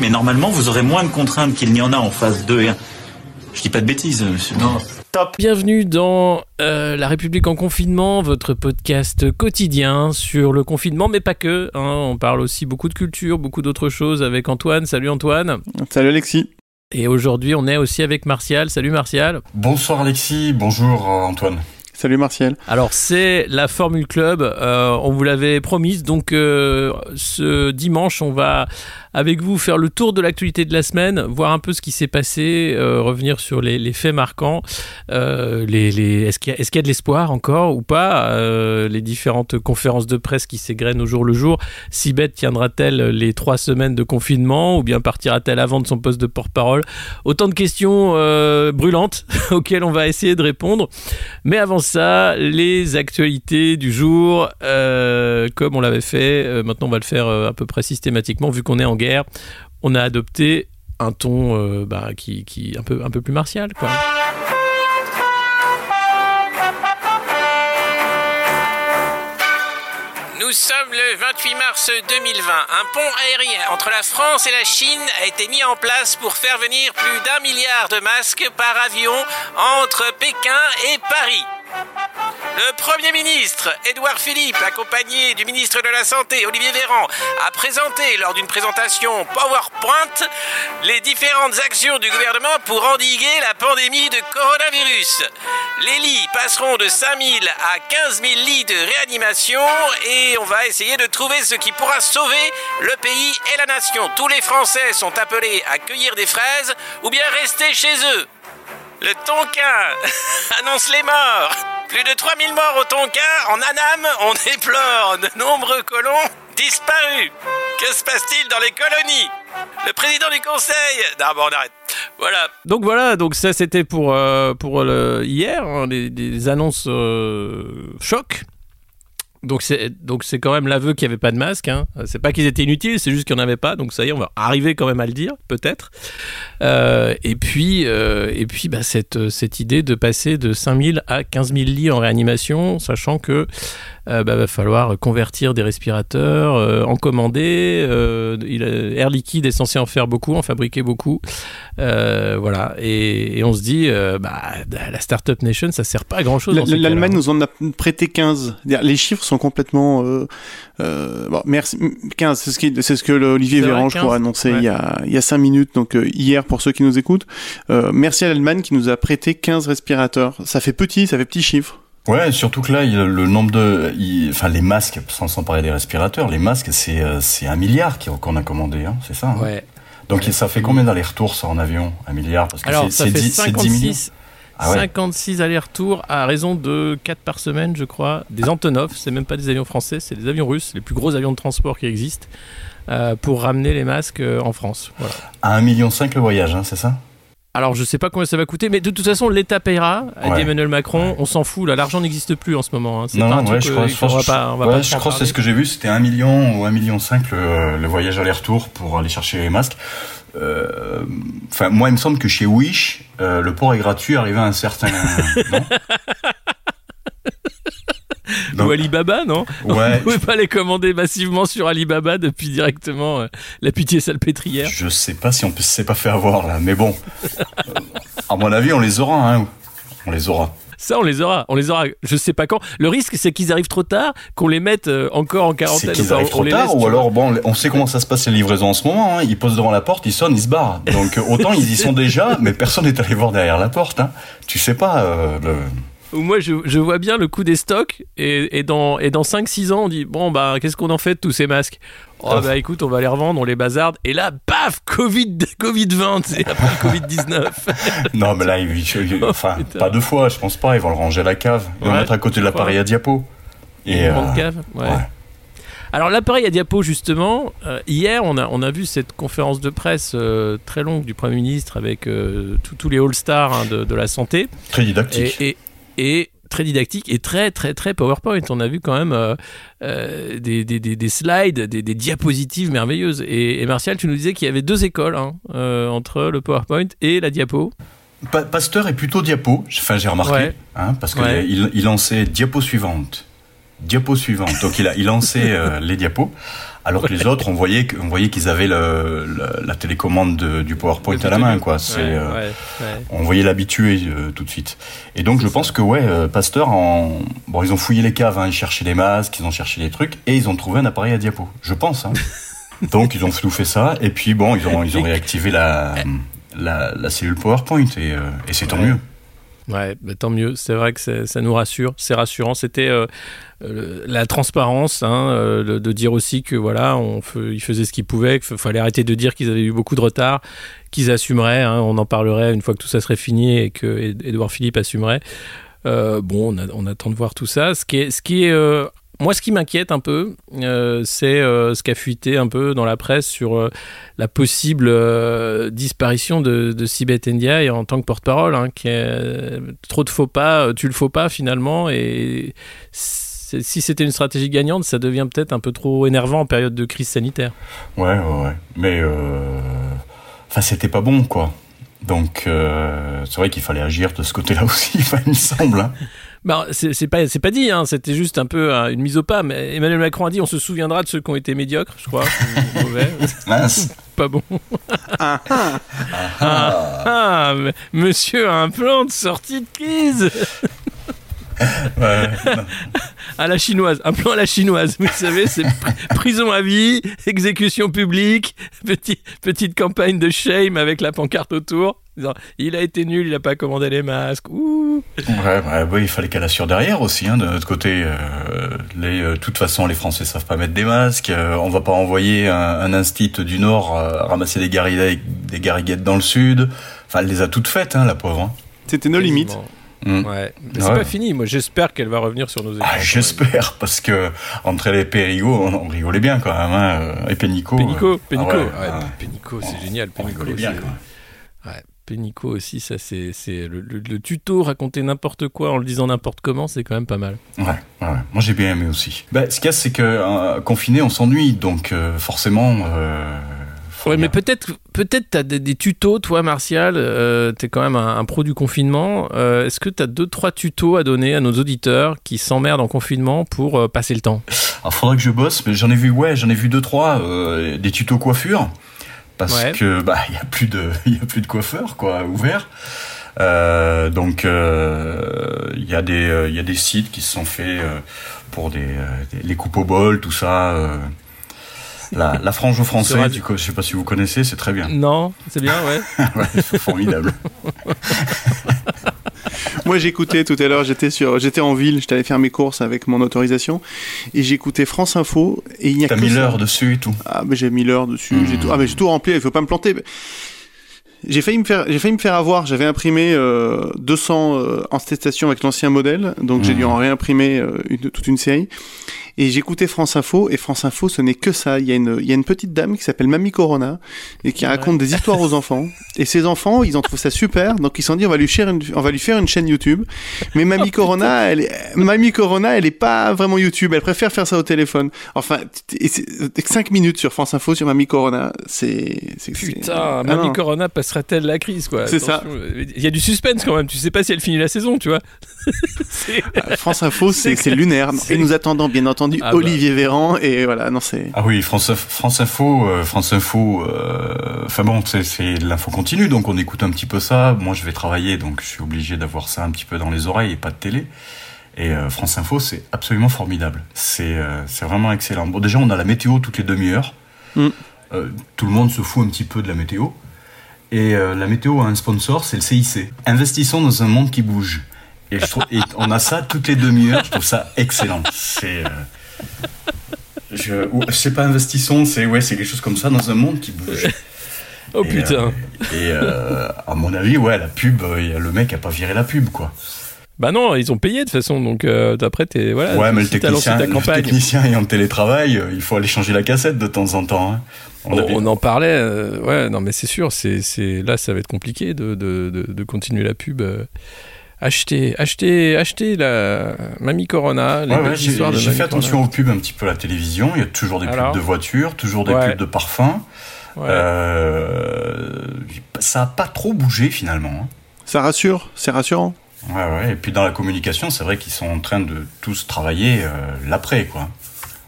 Mais normalement, vous aurez moins de contraintes qu'il n'y en a en phase 2 et 1. Je dis pas de bêtises, monsieur. Non. Top. Bienvenue dans euh, La République en confinement, votre podcast quotidien sur le confinement, mais pas que. Hein. on parle aussi beaucoup de culture, beaucoup d'autres choses avec Antoine. Salut Antoine. Salut Alexis. Et aujourd'hui, on est aussi avec Martial. Salut Martial. Bonsoir Alexis, bonjour euh, Antoine. Salut Martial. Alors c'est la Formule Club, euh, on vous l'avait promise, donc ce dimanche on va avec vous faire le tour de l'actualité de la semaine, voir un peu ce qui s'est passé, euh, revenir sur les, faits marquants. Euh, Est-ce qu'il y, a de l'espoir encore ou pas euh, Les différentes conférences de presse qui s'égrènent au jour le jour. Sibeth tiendra-t-elle les trois semaines de confinement ou bien partira-t-elle avant de son poste de porte-parole? Autant de questions brûlantes auxquelles on va essayer de répondre. Mais avant ça, les actualités du jour, comme on l'avait fait, maintenant on va le faire à peu près systématiquement vu qu'on est en guerre, on a adopté un ton euh, bah, qui, qui un peu un peu plus martial quoi. Nous sommes le 28 mars 2020. Un pont aérien entre la France et la Chine a été mis en place pour faire venir plus d'un milliard de masques par avion entre Pékin et Paris. Le Premier ministre, Édouard Philippe, accompagné du ministre de la Santé, Olivier Véran, a présenté lors d'une présentation PowerPoint les différentes actions du gouvernement pour endiguer la pandémie de coronavirus. Les lits passeront de 5 000 à 15 000 lits de réanimation et on va essayer de trouver ce qui pourra sauver le pays et la nation. Tous les Français sont appelés à cueillir des fraises ou bien rester chez eux. Le Tonkin annonce les morts. Plus de 3000 morts au Tonkin. En Annam, on déplore de nombreux colons disparus. Que se passe-t-il dans les colonies? Le président du conseil... Non, bon, on arrête. Voilà. Donc voilà, donc ça c'était pour, euh, pour hier, hein, les, annonces euh. Donc c'est donc quand même l'aveu qu'il n'y avait pas de masque. Hein. C'est pas qu'ils étaient inutiles, c'est juste qu'il n'y en avait pas. Donc ça y est, on va arriver quand même à le dire, peut-être. Euh, et puis euh, et puis bah, cette cette idée de passer de 5000 à 15 000 lits en réanimation, sachant que euh, bah, va falloir convertir des respirateurs, euh, en commander. Euh, Air Liquide est censé en faire beaucoup, en fabriquer beaucoup. voilà. Et, on se dit, bah, la Startup Nation, ça sert pas à grand chose. L'Allemagne nous en a prêté 15. Les chiffres sont complètement. bon, merci. 15, c'est ce, qui, c'est ce que Olivier Véran, je crois, a annoncé il, y a, il y a 5 minutes, donc hier pour ceux qui nous écoutent. merci à l'Allemagne qui nous a prêté 15 respirateurs. Ça fait petit, ça fait petit chiffre. Ouais, surtout que là, le nombre de, enfin les masques, sans, parler des respirateurs, les masques, c'est euh, c'est un milliard qu'on a commandé, hein, c'est ça. Hein ouais. Donc ça fait combien d'allers-retours ça en avion, un milliard? Parce que Alors ça fait 10, 56, ah ouais. 56 allers-retours à raison de 4 par semaine, je crois. Des Antonov, c'est même pas des avions français, c'est des avions russes, les plus gros avions de transport qui existent, euh, pour ramener les masques euh, en France. Voilà. À 1,5 million le voyage, hein, c'est ça? Alors je sais pas combien ça va coûter, mais de toute façon l'État payera. Dit Emmanuel Macron, on s'en fout. Là, l'argent n'existe plus en ce moment. Hein. C'est non, pas un je crois, je, pas, je crois que c'est ce que j'ai vu. C'était 1 million ou 1 million 5 le, le voyage aller-retour pour aller chercher les masques. Euh, enfin, moi, il me semble que chez Wish, euh, le port est gratuit arrivé à un certain. non? ou Alibaba, non Ouais. Vous pouvez pas les commander massivement sur Alibaba depuis directement euh, la pitié salpêtrière. Je sais pas si on s'est pas fait avoir là, mais bon. à mon avis, on les aura, hein. On les aura. Ça, on les aura. On les aura. Je sais pas quand. Le risque, c'est qu'ils arrivent trop tard, qu'on les mette euh, encore en quarantaine. C'est qu'ils arrivent trop tard, ou alors, bon, on sait comment ça se passe les livraisons en ce moment. Hein. Ils posent devant la porte, ils sonnent, ils se barrent. Donc, autant ils y sont déjà, mais personne n'est allé voir derrière la porte. Hein. Tu sais pas. Euh, le moi je, je, vois bien le coût des stocks et, et dans, et dans 5-6 ans on dit bon bah qu'est-ce qu'on en fait de tous ces masques? Oh bah écoute on va les revendre, on les bazarde. Et là paf Covid, Covid-20 c'est après Covid-19 Non mais là il, enfin pas deux fois je pense pas ils vont le ranger à la cave. Ils vont le mettre à côté de l'appareil à diapo. Et, euh, cave ouais. Alors l'appareil à diapo justement, hier on a, on a vu cette conférence de presse très longue du Premier ministre avec tous les all-stars hein, de, la santé. Très didactique. et, et très didactique et très très très PowerPoint. On a vu quand même euh, euh, des, des, des, slides, des, diapositives merveilleuses. Et, Martial, tu nous disais qu'il y avait deux écoles hein, euh, entre le PowerPoint et la diapo. Pasteur est plutôt diapo, enfin j'ai remarqué, hein, parce qu'il il lançait diapo suivante, diapo suivante. Donc il a il lançait les diapos. Alors que les autres, on voyait, on voyait qu'ils avaient le, la télécommande du PowerPoint à la main, quoi. C'est, euh, on voyait l'habitué euh, tout de suite. Et donc, je pense que ouais, euh, Pasteur, en... bon, ils ont fouillé les caves, hein, ils cherchaient les masques, ils ont cherché les trucs, et ils ont trouvé un appareil à diapo. Je pense. Hein. donc, ils ont fait ça, et puis bon, ils ont, ils ont réactivé la, la, la cellule PowerPoint, et, et c'est tant mieux. Ouais, bah, tant mieux. C'est vrai que ça nous rassure. C'est rassurant. C'était euh, euh, la transparence, hein, euh, de, dire aussi que voilà, on faisaient ce qu'ils pouvaient, qu'il fallait arrêter de dire qu'ils avaient eu beaucoup de retard, qu'ils assumeraient. Hein, on en parlerait une fois que tout ça serait fini et que Edouard Philippe assumerait. bon, on, on, attend de voir tout ça. Ce qui est moi, ce qui m'inquiète un peu, euh, c'est euh, ce qu'a fuité un peu dans la presse sur euh, la possible disparition de, de Sibeth Ndiaye en tant que porte-parole, hein, qui est trop de faux pas, tu le faux pas finalement, et si c'était une stratégie gagnante, ça devient peut-être un peu trop énervant en période de crise sanitaire. Ouais, ouais, ouais. mais enfin, c'était pas bon, quoi. Donc, c'est vrai qu'il fallait agir de ce côté-là aussi, il me semble. Hein. Bah, c'est pas, pas dit, hein. c'était juste un peu euh, une mise au pas. Mais Emmanuel Macron a dit on se souviendra de ceux qui ont été médiocres, je crois. mauvais. pas bon. Ah, ah. Ah, monsieur a un plan de sortie de crise. à la chinoise, un plan à la chinoise. Vous savez, c'est prison à vie, exécution publique, petit, petite campagne de shame avec la pancarte autour. Il a été nul, il n'a pas commandé les masques. Ouh. Ouais, il fallait qu'elle assure derrière aussi. Hein, de notre côté, euh, les, euh, de toute façon, les Français savent pas mettre des masques. Euh, on va pas envoyer un, un instit du Nord ramasser des, des gariguettes dans le Sud. Enfin, elle les a toutes faites, hein, la pauvre. Hein. C'était nos limites. Mm. Ouais, mais c'est pas fini. Moi, j'espère qu'elle va revenir sur nos écrans. Ah, j'espère, parce que entre les Périgo, on, rigolait bien quand même. Hein. Et Pénico. Pénico, euh, Pénico. Ah Pénico, c'est génial. Pénico, bien, quoi. Ouais. Pénico aussi, ça c'est le, le, tuto raconter n'importe quoi en le disant n'importe comment, c'est quand même pas mal. Ouais, ouais, moi j'ai bien aimé aussi. Bah, ce qu'il y a, c'est que euh, confiné, on s'ennuie, donc euh, forcément. Ouais, mais peut-être peut-être t'as des, des, tutos, toi, Martial. Euh, t'es quand même un, pro du confinement. Euh, est-ce que t'as deux trois tutos à donner à nos auditeurs qui s'emmerdent en confinement pour euh, passer le temps? Alors, faudrait que je bosse, mais j'en ai vu, ouais, j'en ai vu deux trois des tutos coiffure parce que bah il y a plus de il y a plus de coiffeurs quoi ouverts. donc il y a des il y a des sites qui se sont faits pour des, les coupes au bol, tout ça la, la frange français, du coup, je sais pas si vous connaissez, c'est très bien. Non, c'est bien, ouais. ouais c'est formidable. Moi, j'écoutais tout à l'heure, j'étais sur, j'étais en ville, j'étais allé faire mes courses avec mon autorisation et j'écoutais France Info et il y a. T'as mis l'heure dessus et tout. Ah, mais j'ai mis l'heure dessus, j'ai hmm. tout, ah, mais j'ai tout rempli, il faut pas me planter. J'ai failli me faire, j'ai failli me faire avoir. J'avais imprimé euh, 200 euh, en avec l'ancien modèle, donc j'ai dû hmm. en réimprimer euh, une, toute une série. Et j'écoutais France Info, et France Info, ce n'est que ça. Il y, a une, il y a une petite dame qui s'appelle Mamie Corona, et qui raconte des histoires aux enfants. Et ces enfants, ils ont trouvé ça super, donc ils se sont dit, on va lui faire une, on va lui faire une chaîne YouTube. Mais Mamie Corona, elle est, Mamie Corona, elle est pas vraiment YouTube, elle préfère faire ça au téléphone. Enfin, 5 minutes sur France Info sur Mamie Corona, c'est... Putain, ah Mamie Corona passera-t-elle la crise, quoi? C'est ça. Il y a du suspense quand même, tu sais pas si elle finit la saison, tu vois. Ah, France Info, c'est lunaire. Et nous attendons, bien entendu, ah bah. Olivier Véran et voilà non c'est ah oui France France Info euh, France Info euh, enfin bon c'est l'info continue donc on écoute un petit peu ça. Moi je vais travailler donc je suis obligé d'avoir ça un petit peu dans les oreilles et pas de télé. Et euh, France Info c'est absolument formidable. C'est c'est vraiment excellent. Bon déjà on a la météo toutes les demi-heures. Mm. tout le monde se fout un petit peu de la météo. Et la météo a un sponsor c'est le CIC investissons dans un monde qui bouge et, je trouve, et on a ça toutes les demi-heures je trouve ça excellent c'est je, sais pas, investissons, c'est ouais, c'est quelque chose comme ça dans un monde qui bouge. oh putain. Euh, et euh, à mon avis, ouais, la pub, euh, le mec a pas viré la pub, quoi. Bah non, ils ont payé de toute façon, donc euh, d'après t'es voilà. Ouais, mais le, technicien, le technicien ayant le télétravail, euh, il faut aller changer la cassette de temps en temps. Hein. On, en parlait, euh, ouais, non mais c'est sûr, c'est là ça va être compliqué de, de, de, continuer la pub. Achetez, achetez, achetez la Mamie Corona. Les ouais, j'ai fait attention aux pubs un petit peu à la télévision. Il y a toujours des pubs de voitures, toujours des pubs de parfums. ça n'a pas trop bougé finalement. Hein. Ça rassure, c'est rassurant. Ouais, ouais. Et puis dans la communication, c'est vrai qu'ils sont en train de tous travailler euh, l'après, quoi.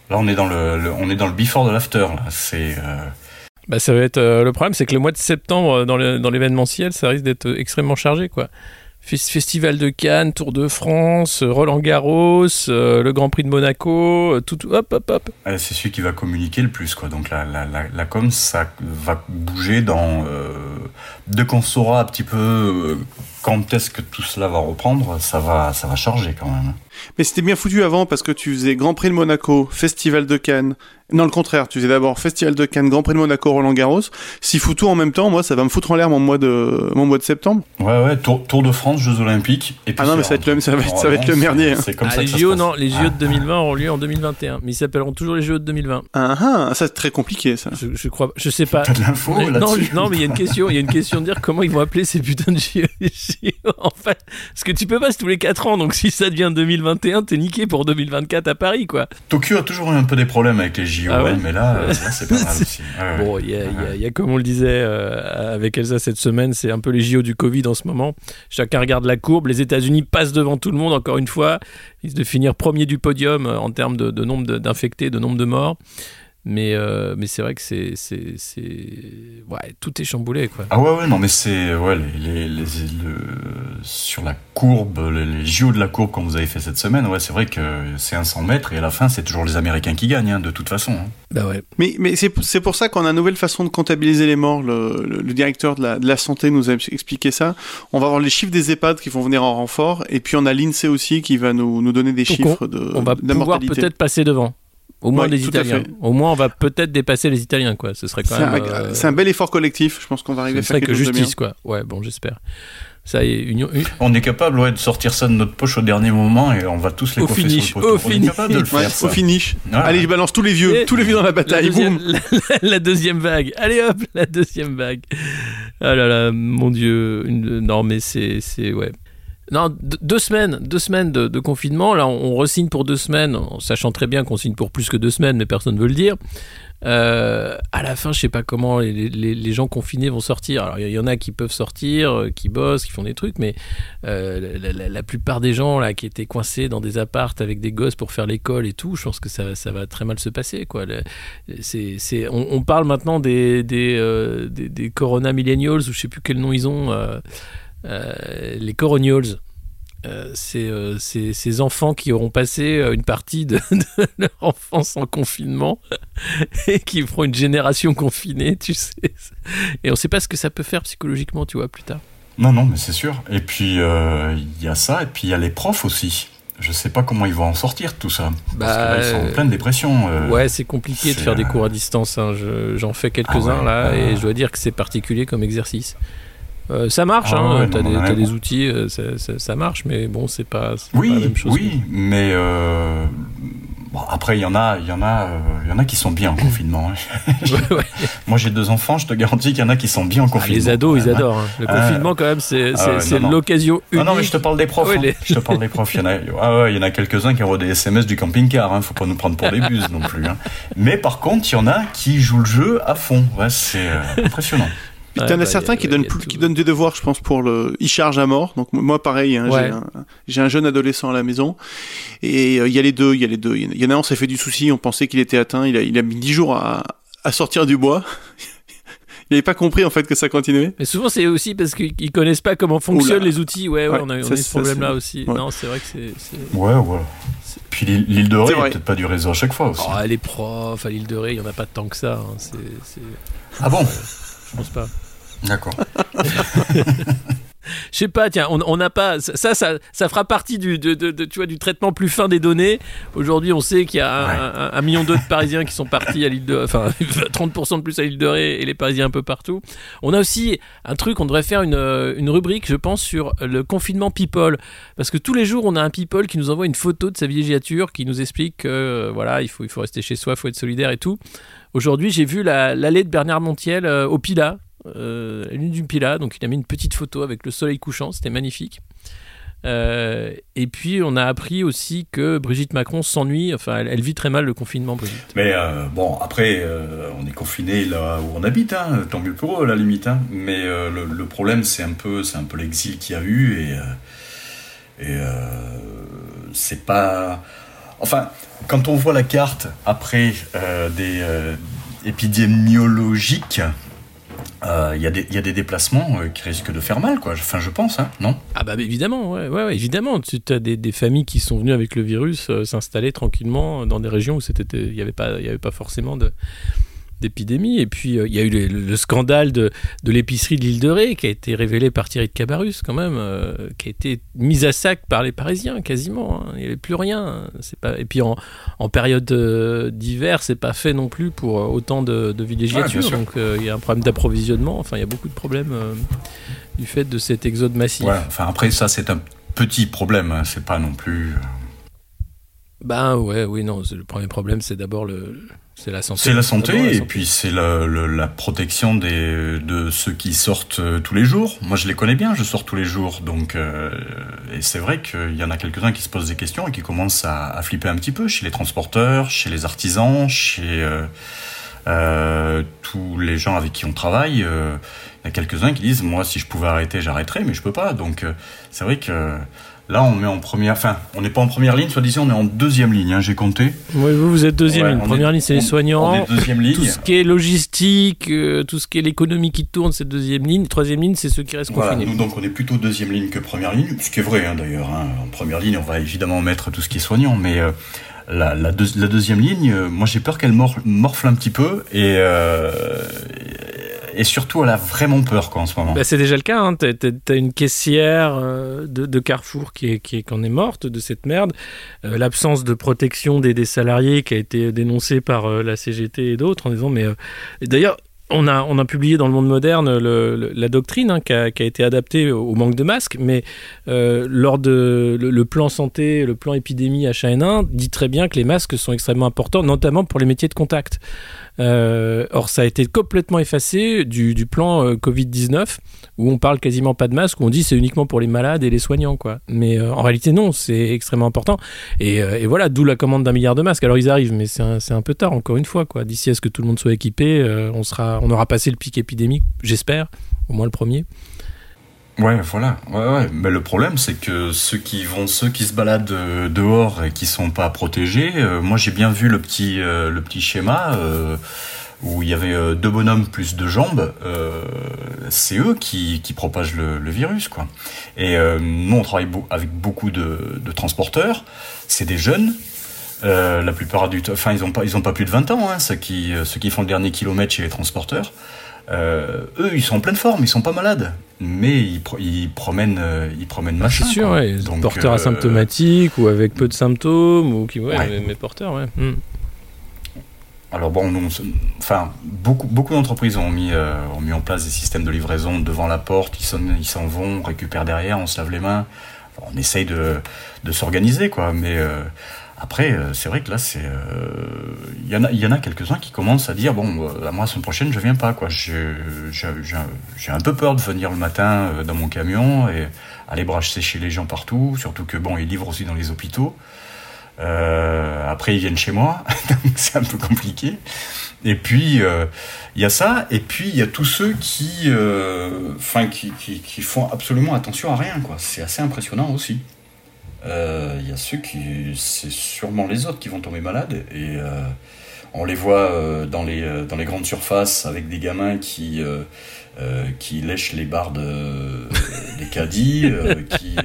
Là, on est dans le, on est dans le before de l'after. Là, c'est. Euh, bah, ça va être euh, le problème, c'est que le mois de septembre dans l'événementiel, ça risque d'être extrêmement chargé, quoi. Festival de Cannes, Tour de France, Roland Garros, le Grand Prix de Monaco, tout, hop, hop, hop. c'est celui qui va communiquer le plus, quoi. Donc la, la, la, com, ça va bouger dans. dès qu'on saura un petit peu quand est-ce que tout cela va reprendre, ça va, ça va charger quand même. Mais c'était bien foutu avant parce que tu faisais Grand Prix de Monaco, Festival de Cannes, non, le contraire. Tu faisais d'abord Festival de Cannes, Grand Prix de Monaco, Roland Garros. S'il fout tout en même temps, moi, ça va me foutre en l'air mon mois de, mon mois de septembre. Ouais, ouais, Tour, Tour de France, Jeux Olympiques. Et ah non, mais ça va être le, ça va, ça va être le merdier. C'est comme ah, ça les JO, non, les JO de 2020 auront lieu en 2021. Mais ils s'appelleront toujours les JO de 2020. Ah, ah, ça c'est très compliqué, ça. Je, je crois, je sais pas. T'as de l'info non, non, mais il y a une question, il y a une question de dire comment ils vont appeler ces putains de JO. en fait, parce que tu peux pas tous les 4 ans, donc si ça devient 2021, t'es niqué pour 2024 à Paris, quoi. Tokyo a toujours eu un peu des problèmes avec les JO, ah mais là, c'est pas mal aussi. bon, il y, a, comme on le disait euh, avec Elsa cette semaine, c'est un peu les JO du Covid en ce moment. Chacun regarde la courbe. Les États-Unis passent devant tout le monde, encore une fois. Ils de finir premier du podium euh, en termes de, de nombre d'infectés, de nombre de morts. Mais, euh, mais c'est vrai que c'est, c'est, Ouais, tout est chamboulé, quoi. Ah ouais, ouais, non, mais c'est... Ouais, les, les, sur la courbe, les, JO de la courbe, comme vous avez fait cette semaine, ouais, c'est vrai que c'est un 100 mètres, et à la fin, c'est toujours les Américains qui gagnent, hein, de toute façon. Hein. Bah ouais. Mais, mais c'est, c'est pour ça qu'on a une nouvelle façon de comptabiliser les morts. Le, le, directeur de la, de la, santé nous a expliqué ça. On va avoir les chiffres des EHPAD qui vont venir en renfort, et puis on a l'INSEE aussi qui va nous, nous donner des chiffres de On va pouvoir peut-être passer devant. Au moins les Italiens. Au moins, on va peut-être dépasser les Italiens, quoi. Ce serait quand même. Euh, c'est un, bel effort collectif. Je pense qu'on va arriver à faire quelque que justice, quoi. Ouais, bon, j'espère. Ça y est, union, On est capable ouais, de sortir ça de notre poche au dernier moment et on va tous les au finish, Au finish. de le faire, au finish. Allez, je balance tous les vieux, tous les vieux dans la bataille. La deuxième, la, deuxième vague. Allez hop, la deuxième vague. Ah là là, mon Dieu. Une... Non, mais c'est, c'est ouais. Non, deux semaines, deux semaines de, confinement. Là, on, resigne pour deux semaines, sachant très bien qu'on signe pour plus que deux semaines, mais personne ne veut le dire. Euh, à la fin, je sais pas comment les, gens confinés vont sortir. Alors, il y, en a qui peuvent sortir, euh, qui bossent, qui font des trucs, mais euh, la, plupart des gens là qui étaient coincés dans des appartes avec des gosses pour faire l'école et tout, je pense que ça, va très mal se passer. On, parle maintenant des, des, Corona Millennials, ou je sais plus quel nom ils ont. Euh, les Coronials. Euh, c'est euh, ces enfants qui auront passé une partie de, leur enfance en confinement et qui feront une génération confinée, tu sais. Et on ne sait pas ce que ça peut faire psychologiquement, tu vois, plus tard. Non, non, mais c'est sûr. Et puis, il y a ça, et puis il y a les profs aussi. Je sais pas comment ils vont en sortir tout ça. parce que là, ils sont en pleine dépression. ouais, c'est compliqué de faire des cours à distance. Hein. J'en fais quelques-uns ah là, et je dois dire que c'est particulier comme exercice. Euh, ça marche, ah hein, t'as des, des, outils, euh, ça, marche, mais bon, c'est pas, oui, pas la même chose. Oui, mais euh, bon, après, il y en a, il y en a, il y en a qui sont bien en confinement. Hein. Moi, j'ai deux enfants, je te garantis qu'il y en a qui sont bien en ah, confinement. les ados, ils adorent. Hein. Le confinement, quand même, c'est l'occasion unique. Non, non, mais je te parle des profs. Je te parle des profs. Il y en a, ah, il y en a quelques-uns qui envoient des SMS du camping-car. Hein. Faut pas nous prendre pour des buses non plus. Mais par contre, il y en a qui jouent le jeu à fond. C'est impressionnant. Puis t'en as bah, certains qui, donnent, qui donnent des devoirs, je pense, pour le. Ils chargent à mort. Donc moi, pareil, hein, j'ai, un, jeune adolescent à la maison. Et euh, il y a les deux, il y a les deux. Il y en a un, on s'est fait du souci, on pensait qu'il était atteint. Il a, il a mis 10 jours à, à sortir du bois. il n'avait pas compris en fait que ça continuait. Mais souvent c'est aussi parce qu'ils connaissent pas comment fonctionnent les outils. Ouais, ouais, on a, on a ce problème-là aussi. Non, c'est vrai que c'est. Ouais, ouais. Puis l'île de Ré, il peut-être pas du réseau à chaque fois aussi. Oh, les profs à l'île de Ré, il y en a pas tant que ça. Hein. C'est, ah bon? Je pense pas. D'accord. je sais pas, tiens, on n'a pas. Ça, ça, ça fera partie du, de, de, tu vois, du traitement plus fin des données. Aujourd'hui, on sait qu'il y a un, million de Parisiens qui sont partis à l'île de. Enfin, 30% de plus à l'île de Ré et les Parisiens un peu partout. On a aussi un truc, on devrait faire une, une rubrique, je pense, sur le confinement people. Parce que tous les jours, on a un people qui nous envoie une photo de sa villégiature, qui nous explique que, euh, voilà, il faut, il faut rester chez soi, il faut être solidaire et tout. Aujourd'hui, j'ai vu l'allée de Bernard Montiel euh, au Pila, euh, la lune du Pila. Donc, il a mis une petite photo avec le soleil couchant. C'était magnifique. Euh, et puis, on a appris aussi que Brigitte Macron s'ennuie. Enfin, elle, vit très mal le confinement, Brigitte. Mais bon, après, on est confiné là où on habite, hein, tant mieux pour eux, à la limite. Hein. Mais le, problème, c'est un peu, c'est un peu l'exil qu'il y a eu et, et c'est pas. Enfin, quand on voit la carte après euh, des euh, euh, il y, a des déplacements qui risquent de faire mal, quoi. Enfin, je pense, hein, non? Ah bah évidemment, ouais, ouais, évidemment. Tu as des, familles qui sont venues avec le virus s'installer tranquillement dans des régions où il n'y avait, avait pas forcément de, d'épidémie. Et puis, euh, il y a eu le, scandale de, de l'épicerie de l'île de Ré, qui a été révélé par Thierry de Cabarus, quand même, euh, qui a été mise à sac par les Parisiens, quasiment. Hein. Il n'y avait plus rien. C'est pas... Et puis, en, en période euh, d'hiver, c'est pas fait non plus pour autant de, de villégiature. donc, il y a un problème d'approvisionnement. Enfin, il y a beaucoup de problèmes du fait de cet exode massif. enfin, après, ça, c'est un petit problème. Hein. C'est pas non plus. Ben ouais, oui, non. Le premier problème, c'est d'abord le, c'est la santé. C'est la santé, et puis c'est la, la, protection des, de ceux qui sortent euh, tous les jours. Moi, je les connais bien, je sors tous les jours. Donc, euh, et c'est vrai qu'il y en a quelques-uns qui se posent des questions et qui commencent à, à, flipper un petit peu chez les transporteurs, chez les artisans, chez euh, tous les gens avec qui on travaille. Il y a quelques-uns qui disent, moi, si je pouvais arrêter, j'arrêterais, mais je peux pas. Donc, c'est vrai que Là, on met en première, enfin, on n'est pas en première ligne, soit disant, on est en deuxième ligne, hein, j'ai compté. Oui, vous, vous êtes deuxième ligne. Première ligne, c'est les soignants. On est deuxième ligne. Tout ce qui est logistique, euh, tout ce qui est l'économie qui tourne, c'est deuxième ligne. Troisième ligne, c'est ceux qui restent voilà, confinés. Nous, donc, on est plutôt deuxième ligne que première ligne, ce qui est vrai, hein, d'ailleurs. Hein. En première ligne, on va évidemment mettre tout ce qui est soignant, mais euh, la, la, la, deuxième ligne, euh, moi, j'ai peur qu'elle morfle un petit peu et, et surtout, elle a vraiment peur quoi, en ce moment. Bah, c'est déjà le cas. Hein. Tu as, une caissière euh, de, Carrefour qui, est, qui, est, est morte de cette merde. Euh, l'absence de protection des, des, salariés qui a été dénoncée par euh, la CGT et d'autres en disant mais d'ailleurs on a, on a publié dans le monde moderne la doctrine hein, qui, a, été adaptée au manque de masques, mais lors de le, plan santé, le plan épidémie H1N1 dit très bien que les masques sont extrêmement importants, notamment pour les métiers de contact. Euh, or, ça a été complètement effacé du, plan euh, Covid-19, où on parle quasiment pas de masque, où on dit c'est uniquement pour les malades et les soignants. quoi. Mais euh, en réalité, non, c'est extrêmement important. Et, voilà, d'où la commande d'un milliard de masques. Alors, ils arrivent, mais c'est un, peu tard, encore une fois. quoi. D'ici à ce que tout le monde soit équipé, on, sera, on aura passé le pic épidémique, j'espère, au moins le premier. Ouais, voilà. Mais le problème, c'est que ceux qui vont, ceux qui se baladent euh, dehors et qui sont pas protégés. Euh, moi, j'ai bien vu le petit, euh, le petit schéma où il y avait deux bonhommes plus deux jambes. c'est eux qui, qui propagent le, virus, quoi. Et nous, on travaille avec beaucoup de, de transporteurs. C'est des jeunes. la plupart du enfin, ils ont pas, ils ont pas plus de 20 ans, hein, ceux qui, ceux qui font le dernier kilomètre chez les transporteurs. Euh, eux, ils sont en pleine forme, ils sont pas malades, mais ils, ils promènent, euh, ils promènent ah, machin. C'est sûr, ouais. Donc, porteurs euh, asymptomatiques ou avec peu de symptômes ou qui, ouais, Mais, porteurs, ouais. Hmm. Alors bon, enfin, beaucoup, beaucoup d'entreprises ont mis, ont mis en place des systèmes de livraison devant la porte. Ils s'en vont, on récupère derrière, on se lave les mains. on essaye de, de s'organiser, quoi. Mais après, euh, c'est vrai que là, euh, y en a, il y en a quelques-uns qui commencent à dire bon, euh, la semaine prochaine, je viens pas, quoi. J'ai, un peu peur de venir le matin dans mon camion et aller bracher chez les gens partout, surtout que bon, ils livrent aussi dans les hôpitaux. après, ils viennent chez moi, donc c'est un peu compliqué. Et puis il y a ça, et puis il y a tous ceux qui, qui, qui font absolument attention à rien, quoi. C'est assez impressionnant aussi. Il euh, y a ceux qui. C'est sûrement les autres qui vont tomber malades. Et euh, on les voit euh, dans, les, dans les grandes surfaces avec des gamins qui. qui lèchent les barres de, des caddies, qui...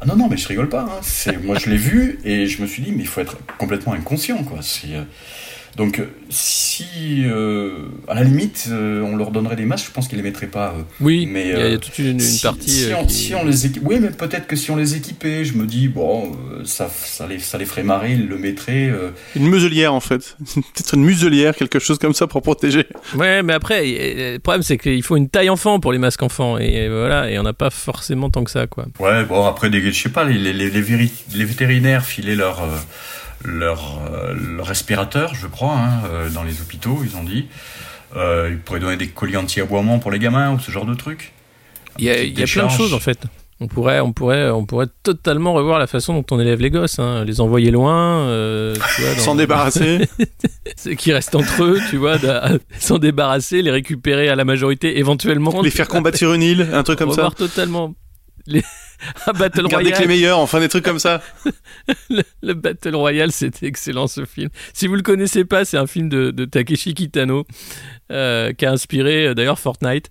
Ah non, non, mais je rigole pas. Hein. Moi, je l'ai vu et je me suis dit, mais il faut être complètement inconscient, quoi. Donc si à la limite on leur donnerait des masques, je pense qu'ils les mettraient pas. oui, mais il y, a toute une, partie. Si on, les oui, mais peut-être que si on les équipait, je me dis bon, ça, ça les, ça les ferait marrer, ils le mettraient. Une muselière en fait, peut-être une muselière, quelque chose comme ça pour protéger. Ouais, mais après, le problème c'est qu'il faut une taille enfant pour les masques enfants et voilà, et on n'a pas forcément tant que ça quoi. Ouais, bon après, des, je sais pas, les, les, les, vétérinaires filaient leur leur, euh, leur, respirateur, je crois, hein, euh, dans les hôpitaux, ils ont dit. Euh, ils pourraient donner des colis anti-aboiement pour les gamins ou ce genre de trucs. Il y a, y a plein de choses en fait. On pourrait, on, pourrait, on pourrait totalement revoir la façon dont on élève les gosses, hein. les envoyer loin, s'en débarrasser, ce qui reste entre eux, tu vois, s'en débarrasser, les récupérer à la majorité éventuellement, les faire combattre sur une île, un truc comme ça. totalement les, un Battle Royale. Regardez que les meilleurs, enfin des trucs comme ça. le, Battle Royale, c'était excellent ce film. Si vous le connaissez pas, c'est un film de, Takeshi Kitano euh, qui a inspiré euh, d'ailleurs Fortnite.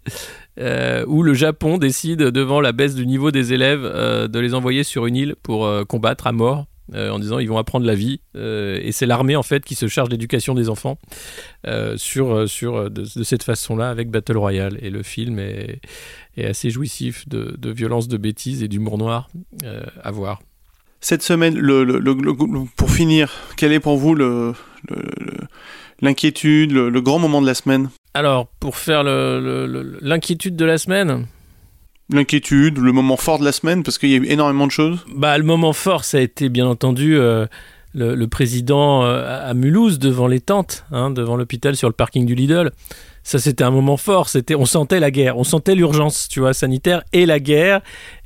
Euh, où le Japon décide, devant la baisse du niveau des élèves, de les envoyer sur une île pour combattre à mort. En disant ils vont apprendre la vie et c'est l'armée en fait qui se charge de l'éducation des enfants sur, sur de, de cette façon-là avec Battle Royale et le film est, assez jouissif de, de violence, de bêtises et d'humour noir euh, à voir. Cette semaine, le, pour finir, quel est pour vous l'inquiétude, le, grand moment de la semaine? Alors, pour faire l'inquiétude de la semaine, L'inquiétude, le moment fort de la semaine, parce qu'il y a eu énormément de choses bah, Le moment fort, ça a été bien entendu euh, le, président euh, à Mulhouse devant les tentes, hein, devant l'hôpital sur le parking du Lidl ça c'était un moment fort. C'était, on sentait la guerre, on sentait l'urgence, tu vois, sanitaire et la guerre.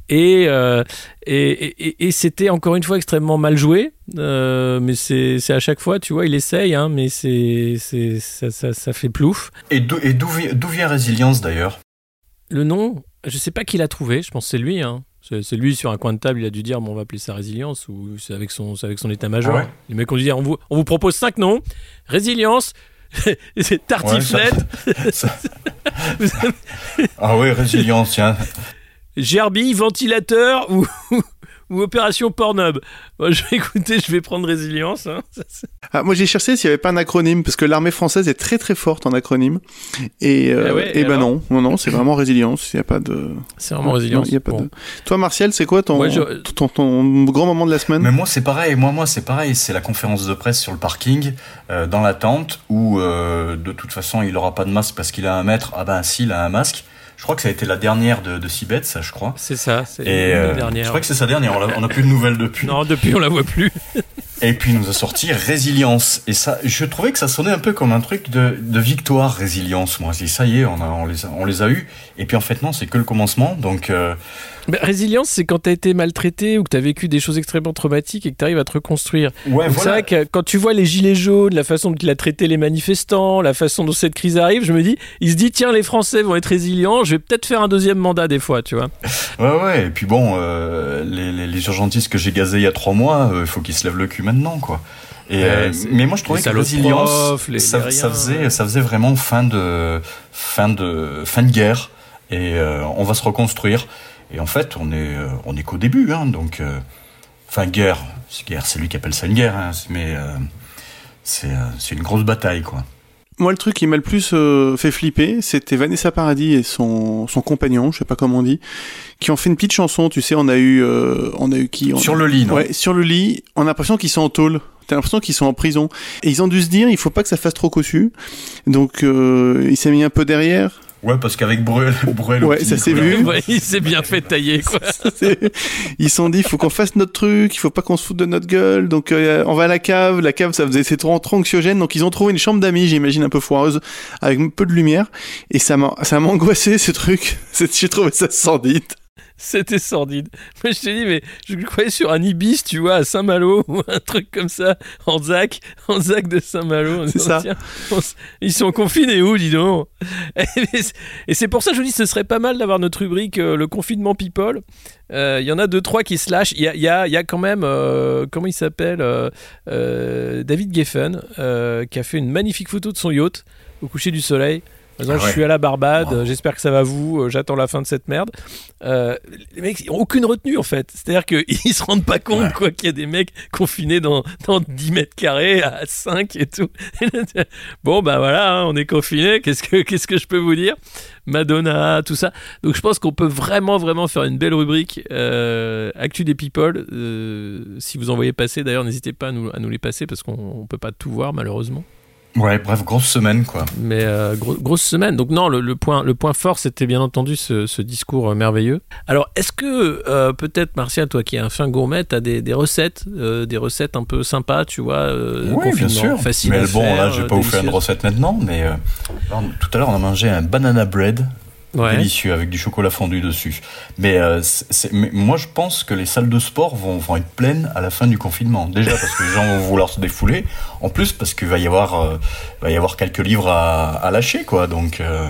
Et, euh, et, et, c'était encore une fois extrêmement mal joué, euh, mais c'est à chaque fois, tu vois, il essaye, hein, mais c'est ça, ça, ça, fait plouf. Et d'où vient Résilience d'ailleurs? Le nom, je sais pas qui l'a trouvé, je pense que c'est lui. Hein. C'est lui sur un coin de table, il a dû dire bon, on va appeler ça résilience ou c'est avec son, avec son état-major. Ah Les mecs ont dit on vous, on vous propose cinq noms résilience, c'est tartiflette. ah oui, résilience, tiens. Gerbille, ventilateur ou, ou Opération Pornhub Moi, je vais écouter, je vais prendre résilience. Hein. Ah, moi, j'ai cherché s'il n'y avait pas un acronyme, parce que l'armée française est très très forte en acronyme. Et, euh, et, ben non, non, non, c'est vraiment résilience. Il n'y a pas de. C'est vraiment résilience. y a pas de... Toi, Martial, c'est quoi ton, ton, ton, grand moment de la semaine? Mais moi, c'est pareil. Moi, moi, c'est pareil. C'est la conférence de presse sur le parking, euh, dans la tente, où euh, de toute façon, il n'aura pas de masque parce qu'il a un mètre. Ah ben, si, il a un masque. Je crois que ça a été la dernière de, de Sibeth, ça, je crois. C'est ça, c'est la euh, dernière. Je crois que c'est sa dernière. On n'a plus de nouvelles depuis. Non, depuis on la voit plus. et puis il nous a sorti Résilience. Et ça, je trouvais que ça sonnait un peu comme un truc de, de victoire, Résilience. Moi, je dis ça y est, on, a, on les a, on les a eu. Et puis en fait non, c'est que le commencement. Donc euh, résilience, c'est quand tu as été maltraité ou que tu as vécu des choses extrêmement traumatiques et que tu arrives à te reconstruire. C'est vrai que quand tu vois les gilets jaunes, la façon dont il a traité les manifestants, la façon dont cette crise arrive, je me dis, il se dit, tiens, les Français vont être résilients, je vais peut-être faire un deuxième mandat des fois, tu vois. Ouais, ouais, et puis bon, euh, les, les, urgentistes que j'ai gazés il y a trois mois, il euh, faut qu'ils se lèvent le cul maintenant, quoi. Et euh, mais moi je trouvais que résilience, ça, ça, faisait, ça faisait vraiment fin de, fin de, fin de guerre. Et on va se reconstruire. Et en fait, on est, euh, on est qu'au début, hein, donc, euh, enfin, guerre, c'est guerre, c'est lui qui appelle ça une guerre, hein, mais euh, c'est une grosse bataille, quoi. Moi, le truc qui m'a le plus fait flipper, c'était Vanessa Paradis et son, son compagnon, je sais pas comment on dit, qui ont fait une petite chanson. Tu sais, on a eu, on a eu qui Sur le lit, non Ouais, sur le lit. On a l'impression qu'ils sont en tôle. T'as l'impression qu'ils sont en prison. Et ils ont dû se dire, il faut pas que ça fasse trop cossu. Donc, il s'est mis un peu derrière. Ouais, parce qu'avec Bruel, Bruel ouais, ça s'est vu. il s'est bien fait tailler, quoi. Ils se sont dit, il faut qu'on fasse notre truc, il faut pas qu'on se foute de notre gueule. Donc, euh, on va à la cave. La cave, ça faisait, c'est trop, trop anxiogène. Donc, ils ont trouvé une chambre d'amis, j'imagine, un peu foireuse, avec un peu de lumière. Et ça m'a, ça m'a angoissé, ce truc. J'ai trouvé ça sordide. C'était sordide. Moi, je t'ai dit, mais je croyais sur un Ibis, tu vois, à Saint-Malo, ou un truc comme ça, en Zac, en Zac de Saint-Malo. C'est ça. ils sont confinés où, dis donc Et c'est pour ça que je vous dis, ce serait pas mal d'avoir notre rubrique euh, Le confinement people. Euh, il y en a deux, trois qui se lâchent. Il y a, y, a, y a, quand même, euh, comment il s'appelle David Geffen, qui a fait une magnifique photo de son yacht au coucher du soleil. Ah je suis à la Barbade, j'espère que ça va vous, j'attends la fin de cette merde. les mecs, ils ont aucune retenue en fait. C'est-à-dire qu'ils se rendent pas compte quoi qu'il y a des mecs confinés dans, dans 10 mètres carrés à 5 et tout. bon, bah voilà, hein, on est confinés, qu'est-ce que, qu'est-ce que je peux vous dire? Madonna, tout ça. Donc je pense qu'on peut vraiment, vraiment faire une belle rubrique euh, Actu des People. Euh, si vous en voyez passer, d'ailleurs, n'hésitez pas à nous, à nous les passer parce qu'on ne peut pas tout voir, malheureusement. Ouais, bref, grosse semaine, quoi. Mais euh, grosse semaine. Donc non, le, point, le point fort, c'était bien entendu ce, discours euh, merveilleux. Alors, est-ce que euh, peut-être, Martial, toi qui es un fin gourmet, tu as des, recettes, des recettes un peu sympas, tu vois Oui, bien sûr. Facile mais bon, là, je vais pas vous faire une recette maintenant, mais tout à l'heure, on a mangé un banana bread délicieux avec du chocolat fondu dessus. Mais, euh, moi, je pense que les salles de sport vont, vont, être pleines à la fin du confinement. Déjà parce que les gens vont vouloir se défouler. En plus parce qu'il va y avoir, euh, va y avoir quelques livres à, à lâcher, quoi. Donc, euh,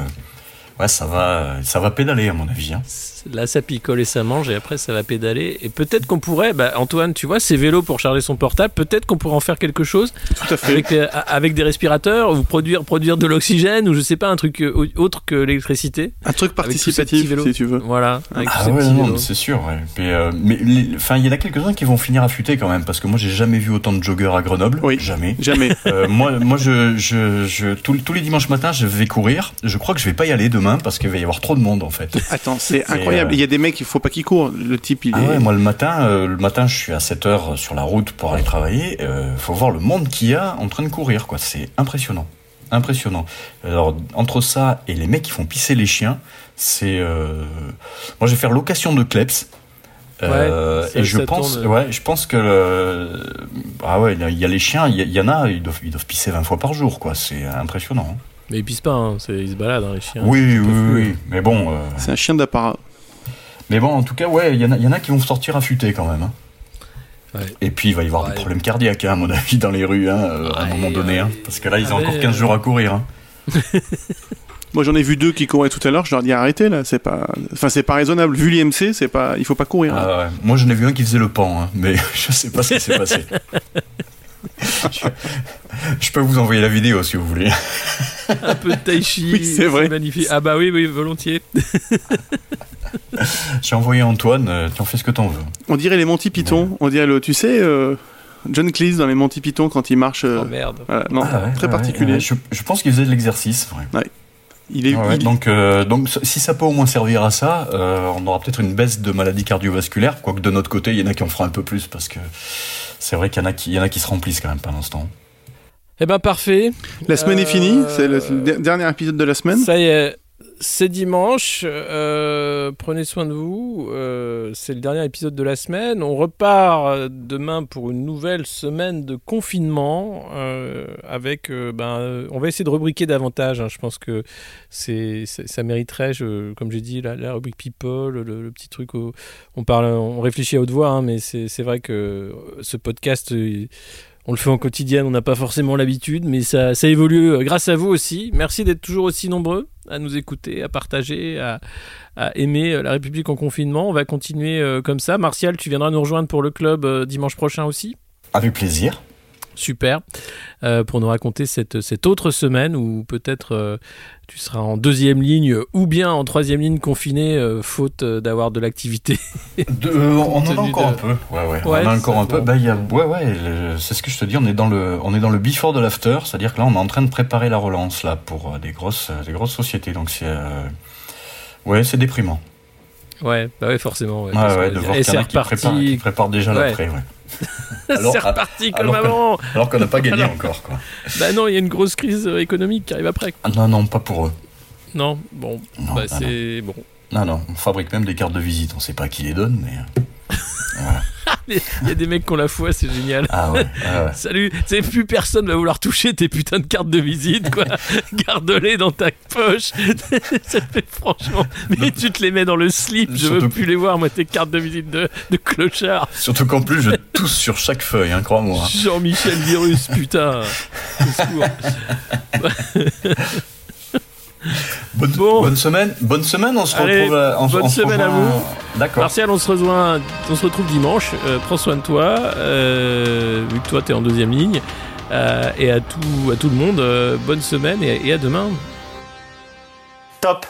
ouais, ça va, ça va pédaler à mon avis. Hein. Là, ça picole et ça mange, et après, ça va pédaler. Et peut-être qu'on pourrait, bah, Antoine, tu vois, ces vélos pour charger son portable, peut-être qu'on pourrait en faire quelque chose Avec, euh, avec des respirateurs, ou produire, produire de l'oxygène, ou je sais pas, un truc euh, autre que l'électricité. Un truc participatif, si tu veux. Voilà. ah ouais, c'est sûr. Euh, mais enfin, il y en a quelques-uns qui vont finir affûtés quand même, parce que moi, j'ai jamais vu autant de joggeurs à Grenoble. Oui. Jamais. Jamais. moi, moi, je, je, je tous, les dimanches matins, je vais courir. Je crois que je vais pas y aller demain parce qu'il va y avoir trop de monde en fait. Attends, c'est incroyable. Il y a des mecs, il faut pas qu'ils courent. Le type, il ah ouais, moi le matin, euh, le matin, je suis à 7 heures sur la route pour aller travailler. Euh, faut voir le monde qu'il y a en train de courir, quoi. C'est impressionnant, impressionnant. Alors entre ça et les mecs qui font pisser les chiens, c'est. Euh... Moi, je vais faire location de kleps. Euh, et je pense, ouais, je pense que ah ouais, il y a les chiens, il y, en a, ils doivent, ils doivent pisser 20 fois par jour, quoi. C'est impressionnant. Hein. Mais ils pissent pas, hein. ils se baladent, hein, les chiens. Oui, oui, oui, mais bon. Euh, c'est un chien d'apparat. Mais bon, en tout cas, ouais, il y, en a, y en a qui vont sortir affûtés quand même. Hein. Et puis il va y avoir des problèmes cardiaques, hein, à mon avis, dans les rues, euh, à un moment donné. parce que là, ils ont encore 15 jours à courir. Moi, j'en ai vu deux qui couraient tout à l'heure. Je leur dis arrêtez là, c'est pas, enfin c'est pas raisonnable. Vu l'IMC, c'est pas, il faut pas courir. Ah, Moi, j'en ai vu un qui faisait le pan, mais je sais pas ce qui s'est passé. je, peux vous envoyer la vidéo si vous voulez. Un peu de tai chi. Oui, c'est vrai. Magnifique. Ah bah oui, oui, volontiers. J'ai envoyé Antoine, euh, tu en fais ce que t'en veux. On dirait les Monty Python. On dirait le, tu sais, euh, John Cleese dans les Monty Python quand il marche. Euh, oh merde. non, ah très particulier. Je, pense qu'il faisait de l'exercice. Ouais. Il est, Donc, donc, si ça peut au moins servir à ça, on aura peut-être une baisse de maladies cardiovasculaires. Quoique de notre côté, il y en a qui en feront un peu plus parce que c'est vrai qu'il y en a qui, y en a qui se remplissent quand même pendant ce temps. Eh ben parfait. La semaine est finie, c'est le dernier épisode de la semaine. Ça y est, c'est dimanche, euh, prenez soin de vous, euh, c'est le dernier épisode de la semaine. On repart demain pour une nouvelle semaine de confinement euh, avec, ben, on va essayer de rubriquer davantage. Hein. Je pense que c'est, ça mériterait, je, comme j'ai dit, la, la, rubrique People, le, petit truc où on parle, on réfléchit à haute voix, hein, mais c'est, vrai que ce podcast on le fait en quotidien, on n'a pas forcément l'habitude, mais ça, évolue grâce à vous aussi. Merci d'être toujours aussi nombreux à nous écouter, à partager, à, aimer euh, la République en confinement. On va continuer euh, comme ça. Martial, tu viendras nous rejoindre pour le club euh, dimanche prochain aussi? Avec plaisir. Super. pour nous raconter cette, cette autre semaine où peut-être tu seras en deuxième ligne ou bien en troisième ligne confiné, faute d'avoir de l'activité. on en a encore un peu. Ouais, ouais. on en a encore un peu. Bah, y a, ouais, ouais, c'est ce que je te dis. On est dans le, on est dans le before de l'after, c'est-à-dire que là, on est en train de préparer la relance là pour des grosses, des grosses sociétés. Donc c'est, ouais, c'est déprimant. Ouais, bah ouais, forcément. Ouais, ouais, de voir qu'il y en a qui préparent, qui préparent déjà l'après, ouais. c'est reparti comme avant. alors qu'on n'a pas gagné encore, quoi. Bah non, il y a une grosse crise économique qui arrive après. Ah non, non, pas pour eux. Non, bon, bah c'est bon. Non, non, on fabrique même des cartes de visite. On sait pas qui les donne, mais. Il y a des mecs qui ont la foi, c'est génial. Ah ouais, Salut, c'est plus personne va vouloir toucher tes putains de cartes de visite, quoi. Garde-les dans ta poche. ça fait franchement. Mais tu te les mets dans le slip, je veux plus les voir, moi, tes cartes de visite de, de clochard. Surtout qu'en plus, je tousse sur chaque feuille, hein, crois-moi. Jean-Michel Virus, putain. Bonne, semaine, bonne semaine, on se retrouve. En, bonne semaine à vous. D'accord. Martial, on se, rejoint, on se retrouve dimanche. Euh, prends soin de toi, euh, vu que toi tu es en deuxième ligne. Euh, et à tout, à tout le monde, bonne semaine et, et à demain. Top